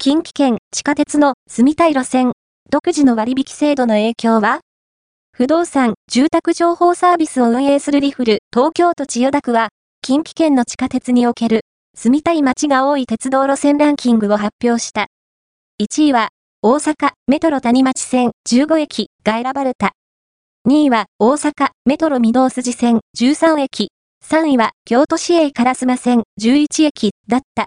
近畿圏地下鉄の住みたい路線、独自の割引制度の影響は？不動産、住宅情報サービスを運営するリフル、東京都千代田区は、近畿圏の地下鉄における、住みたい街が多い鉄道路線ランキングを発表した。1位は、大阪、メトロ谷町線15駅が選ばれた。2位は、大阪、メトロ御堂筋線13駅。3位は、京都市営烏丸線11駅だった。